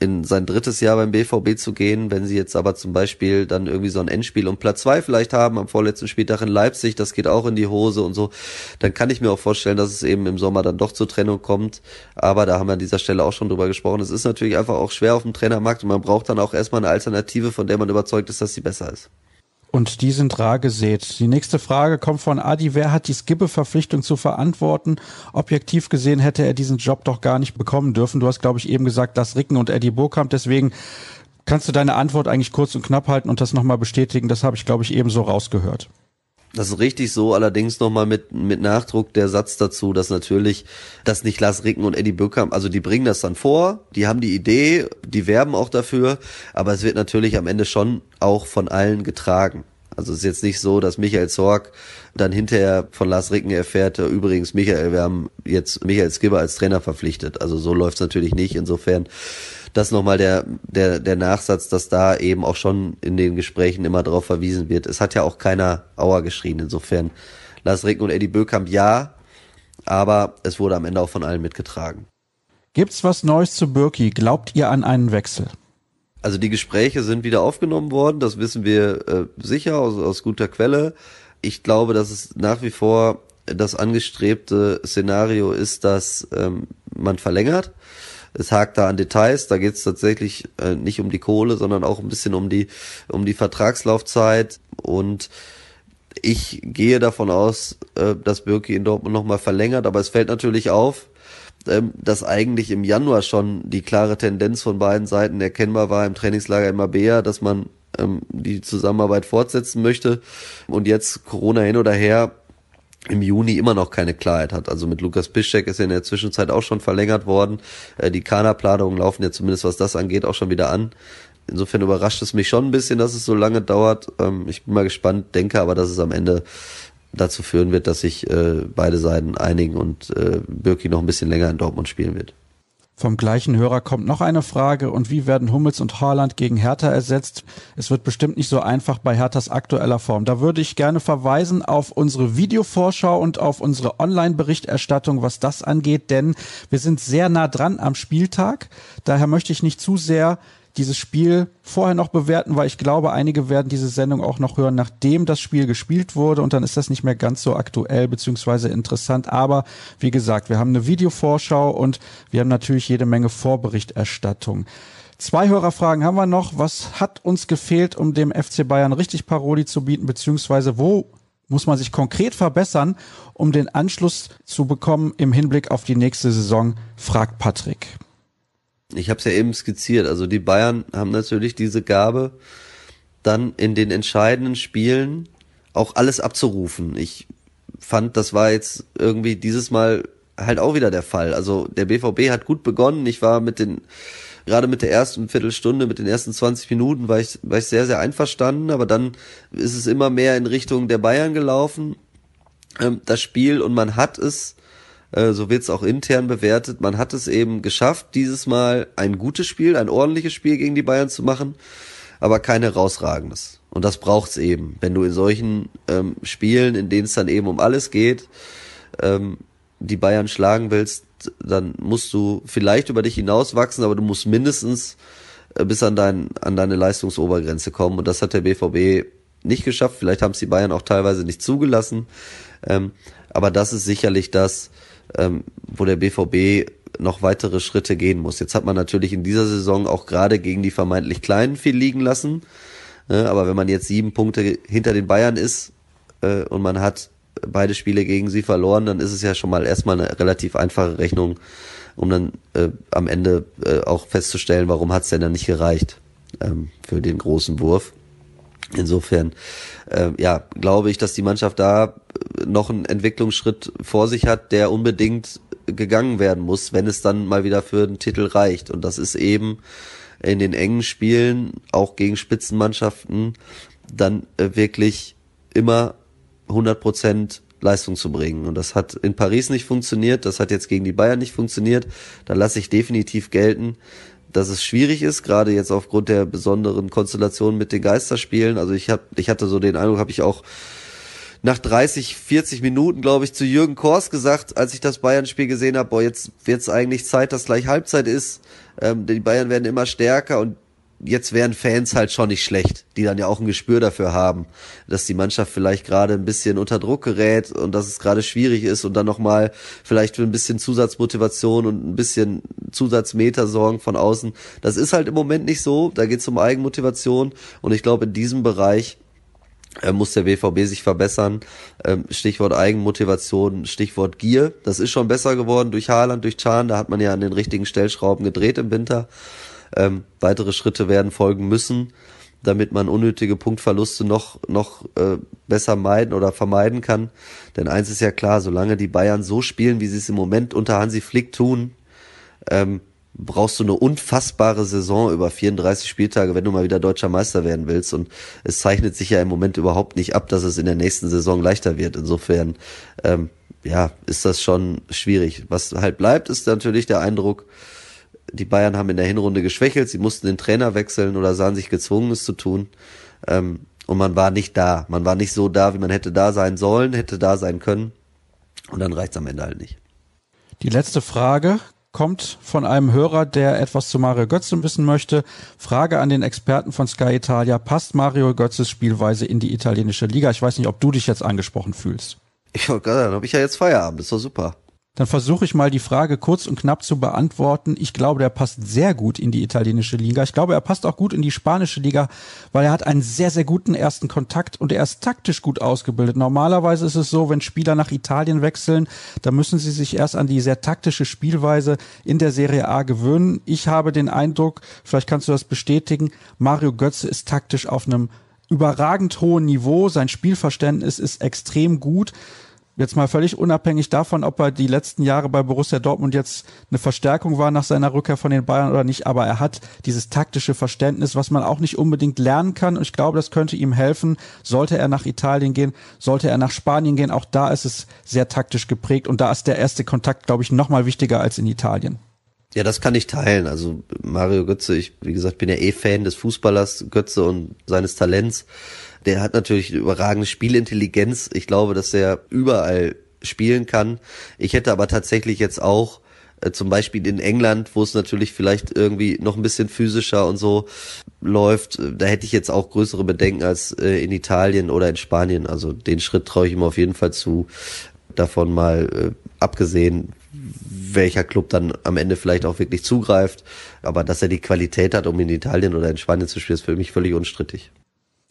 in sein drittes Jahr beim BVB zu gehen. Wenn sie jetzt aber zum Beispiel dann irgendwie so ein Endspiel um Platz zwei vielleicht haben am vorletzten Spieltag in Leipzig, das geht auch in die Hose und so, dann kann ich mir auch vorstellen, dass es eben im Sommer dann doch zur Trennung kommt. Aber da haben wir an dieser Stelle auch schon drüber gesprochen. Es ist natürlich einfach auch schwer auf dem Trainermarkt und man braucht dann auch erstmal eine Alternative, von der man überzeugt ist, dass sie besser ist. Und die sind rar gesät. Die nächste Frage kommt von Adi. Wer hat die Skibbe-Verpflichtung zu verantworten? Objektiv gesehen hätte er diesen Job doch gar nicht bekommen dürfen. Du hast, glaube ich, eben gesagt, dass Ricken und Eddie Burkhamp. Deswegen kannst du deine Antwort eigentlich kurz und knapp halten und das nochmal bestätigen. Das habe ich, glaube ich, eben so rausgehört. Das ist richtig so, allerdings nochmal mit, mit Nachdruck der Satz dazu, dass natürlich das nicht Lars Ricken und Eddie Böckhamp, also die bringen das dann vor, die haben die Idee, die werben auch dafür, aber es wird natürlich am Ende schon auch von allen getragen. Also es ist jetzt nicht so, dass Michael Zorg dann hinterher von Lars Ricken erfährt, übrigens Michael, wir haben jetzt Michael Skipper als Trainer verpflichtet. Also so läuft es natürlich nicht. Insofern das nochmal der, der, der Nachsatz, dass da eben auch schon in den Gesprächen immer darauf verwiesen wird. Es hat ja auch keiner Auer geschrien. Insofern Lars Ricken und Eddie Böckamp ja, aber es wurde am Ende auch von allen mitgetragen. Gibt's was Neues zu Birki? Glaubt ihr an einen Wechsel? Also die Gespräche sind wieder aufgenommen worden, das wissen wir äh, sicher aus, aus guter Quelle. Ich glaube, dass es nach wie vor das angestrebte Szenario ist, dass ähm, man verlängert. Es hakt da an Details, da geht es tatsächlich äh, nicht um die Kohle, sondern auch ein bisschen um die, um die Vertragslaufzeit. Und ich gehe davon aus, äh, dass Birki in Dortmund nochmal verlängert, aber es fällt natürlich auf, ähm, dass eigentlich im Januar schon die klare Tendenz von beiden Seiten erkennbar war im Trainingslager in Mabea, dass man ähm, die Zusammenarbeit fortsetzen möchte und jetzt Corona hin oder her im Juni immer noch keine Klarheit hat. Also mit Lukas Piszczek ist ja in der Zwischenzeit auch schon verlängert worden. Äh, die Kana-Planungen laufen ja zumindest, was das angeht, auch schon wieder an. Insofern überrascht es mich schon ein bisschen, dass es so lange dauert. Ähm, ich bin mal gespannt, denke aber, dass es am Ende dazu führen wird, dass sich äh, beide Seiten einigen und äh, Birki noch ein bisschen länger in Dortmund spielen wird. Vom gleichen Hörer kommt noch eine Frage. Und wie werden Hummels und Haaland gegen Hertha ersetzt? Es wird bestimmt nicht so einfach bei Herthas aktueller Form. Da würde ich gerne verweisen auf unsere Videovorschau und auf unsere Online-Berichterstattung, was das angeht, denn wir sind sehr nah dran am Spieltag. Daher möchte ich nicht zu sehr dieses Spiel vorher noch bewerten, weil ich glaube, einige werden diese Sendung auch noch hören, nachdem das Spiel gespielt wurde und dann ist das nicht mehr ganz so aktuell beziehungsweise interessant. Aber wie gesagt, wir haben eine Videovorschau und wir haben natürlich jede Menge Vorberichterstattung. Zwei Hörerfragen haben wir noch. Was hat uns gefehlt, um dem FC Bayern richtig Paroli zu bieten, beziehungsweise wo muss man sich konkret verbessern, um den Anschluss zu bekommen im Hinblick auf die nächste Saison, fragt Patrick ich habe es ja eben skizziert, also die Bayern haben natürlich diese Gabe, dann in den entscheidenden Spielen auch alles abzurufen. Ich fand, das war jetzt irgendwie dieses Mal halt auch wieder der Fall. Also der BVB hat gut begonnen. Ich war mit den, gerade mit der ersten Viertelstunde, mit den ersten 20 Minuten war ich, war ich sehr, sehr einverstanden, aber dann ist es immer mehr in Richtung der Bayern gelaufen, ähm, das Spiel, und man hat es äh, so wird es auch intern bewertet. Man hat es eben geschafft, dieses Mal ein gutes Spiel, ein ordentliches Spiel gegen die Bayern zu machen, aber kein herausragendes. Und das braucht's eben. Wenn du in solchen ähm, Spielen, in denen es dann eben um alles geht, ähm, die Bayern schlagen willst, dann musst du vielleicht über dich hinauswachsen, aber du musst mindestens äh, bis an, dein, an deine Leistungsobergrenze kommen. Und das hat der BVB nicht geschafft. Vielleicht haben es die Bayern auch teilweise nicht zugelassen. Ähm, aber das ist sicherlich das, ähm, wo der BVB noch weitere Schritte gehen muss. Jetzt hat man natürlich in dieser Saison auch gerade gegen die vermeintlich Kleinen viel liegen lassen. Ne? aber wenn man jetzt sieben Punkte hinter den Bayern ist äh, und man hat beide Spiele gegen sie verloren, dann ist es ja schon mal erstmal eine relativ einfache Rechnung, um dann äh, am Ende äh, auch festzustellen, warum hat es denn dann nicht gereicht ähm, für den großen Wurf. Insofern, äh, ja, glaube ich, dass die Mannschaft da äh, noch einen Entwicklungsschritt vor sich hat, der unbedingt gegangen werden muss, wenn es dann mal wieder für den Titel reicht. Und das ist eben in den engen Spielen, auch gegen Spitzenmannschaften, dann äh, wirklich immer 100 Prozent Leistung zu bringen. Und das hat in Paris nicht funktioniert, das hat jetzt gegen die Bayern nicht funktioniert. Da lasse ich definitiv gelten, dass es schwierig ist, gerade jetzt aufgrund der besonderen Konstellation mit den Geisterspielen. Also ich hab, ich hatte so den Eindruck, habe ich auch nach 30, 40 Minuten, glaube ich, zu Jürgen Kors gesagt, als ich das Bayern-Spiel gesehen habe, boah, jetzt wird's eigentlich Zeit, dass gleich Halbzeit ist. Ähm, die Bayern werden immer stärker und jetzt wären Fans halt schon nicht schlecht, die dann ja auch ein Gespür dafür haben, dass die Mannschaft vielleicht gerade ein bisschen unter Druck gerät und dass es gerade schwierig ist und dann nochmal vielleicht für ein bisschen Zusatzmotivation und ein bisschen Zusatzmeter sorgen von außen. Das ist halt im Moment nicht so, da geht es um Eigenmotivation und ich glaube in diesem Bereich muss der WVB sich verbessern. Ähm, Stichwort Eigenmotivation, Stichwort Gier. Das ist schon besser geworden durch Haaland, durch Chan. Da hat man ja an den richtigen Stellschrauben gedreht im Winter. Ähm, weitere Schritte werden folgen müssen, damit man unnötige Punktverluste noch, noch äh, besser meiden oder vermeiden kann. Denn eins ist ja klar, solange die Bayern so spielen, wie sie es im Moment unter Hansi Flick tun, ähm, brauchst du eine unfassbare Saison über 34 Spieltage, wenn du mal wieder deutscher Meister werden willst. Und es zeichnet sich ja im Moment überhaupt nicht ab, dass es in der nächsten Saison leichter wird. Insofern, ähm, ja, ist das schon schwierig. Was halt bleibt, ist natürlich der Eindruck, die Bayern haben in der Hinrunde geschwächelt, sie mussten den Trainer wechseln oder sahen sich gezwungen, es zu tun. Ähm, und man war nicht da. Man war nicht so da, wie man hätte da sein sollen, hätte da sein können. Und dann reicht's am Ende halt nicht. Die letzte Frage kommt von einem Hörer, der etwas zu Mario Götze wissen möchte. Frage an den Experten von Sky Italia. Passt Mario Götzes Spielweise in die italienische Liga? Ich weiß nicht, ob du dich jetzt angesprochen fühlst. Ich wollte gerade sagen, habe ich ja jetzt Feierabend, ist doch super. Dann versuche ich mal die Frage kurz und knapp zu beantworten. Ich glaube, der passt sehr gut in die italienische Liga. Ich glaube, er passt auch gut in die spanische Liga, weil er hat einen sehr, sehr guten ersten Kontakt und er ist taktisch gut ausgebildet. Normalerweise ist es so, wenn Spieler nach Italien wechseln, dann müssen sie sich erst an die sehr taktische Spielweise in der Serie A gewöhnen. Ich habe den Eindruck, vielleicht kannst du das bestätigen, Mario Götze ist taktisch auf einem überragend hohen Niveau. Sein Spielverständnis ist extrem gut jetzt mal völlig unabhängig davon, ob er die letzten Jahre bei Borussia Dortmund jetzt eine Verstärkung war nach seiner Rückkehr von den Bayern oder nicht, aber er hat dieses taktische Verständnis, was man auch nicht unbedingt lernen kann. Und ich glaube, das könnte ihm helfen, sollte er nach Italien gehen, sollte er nach Spanien gehen. Auch da ist es sehr taktisch geprägt und da ist der erste Kontakt, glaube ich, noch mal wichtiger als in Italien. Ja, das kann ich teilen. Also Mario Götze, ich, wie gesagt, bin ja eh Fan des Fußballers Götze und seines Talents. Der hat natürlich eine überragende Spielintelligenz. Ich glaube, dass er überall spielen kann. Ich hätte aber tatsächlich jetzt auch äh, zum Beispiel in England, wo es natürlich vielleicht irgendwie noch ein bisschen physischer und so läuft, äh, da hätte ich jetzt auch größere Bedenken als äh, in Italien oder in Spanien. Also den Schritt traue ich ihm auf jeden Fall zu. Davon mal abgesehen, welcher Club dann am Ende vielleicht auch wirklich zugreift. Aber dass er die Qualität hat, um in Italien oder in Spanien zu spielen, ist für mich völlig unstrittig.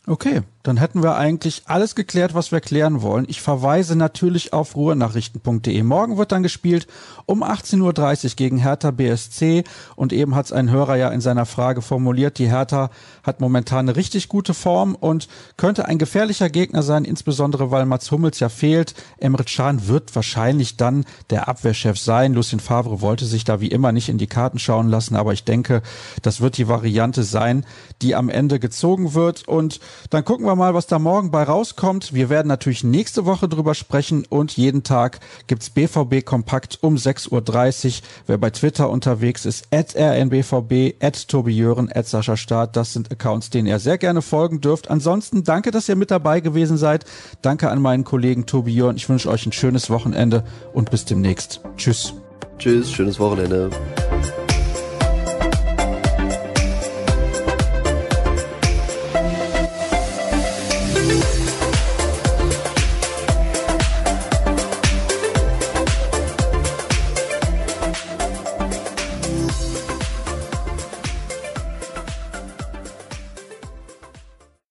Okay, dann hätten wir eigentlich alles geklärt, was wir klären wollen. Ich verweise natürlich auf ruhrnachrichten.de. Morgen wird dann gespielt um 18.30 Uhr gegen Hertha BSC und eben hat es ein Hörer ja in seiner Frage formuliert, die Hertha hat momentan eine richtig gute Form und könnte ein gefährlicher Gegner sein, insbesondere weil Mats Hummels ja fehlt. Emre Can wird wahrscheinlich dann der Abwehrchef sein. Lucien Favre wollte sich da wie immer nicht in die Karten schauen lassen, aber ich denke, das wird die Variante sein, die am Ende gezogen wird und dann gucken wir mal, was da morgen bei rauskommt. Wir werden natürlich nächste Woche drüber sprechen und jeden Tag gibt's BVB Kompakt um 6.30 Uhr. Wer bei Twitter unterwegs ist, at rnbvb, at Tobi Jören, at Sascha Staat, das sind Accounts, denen ihr sehr gerne folgen dürft. Ansonsten danke, dass ihr mit dabei gewesen seid. Danke an meinen Kollegen Tobi Jören. Ich wünsche euch ein schönes Wochenende und bis demnächst. Tschüss. Tschüss, schönes Wochenende.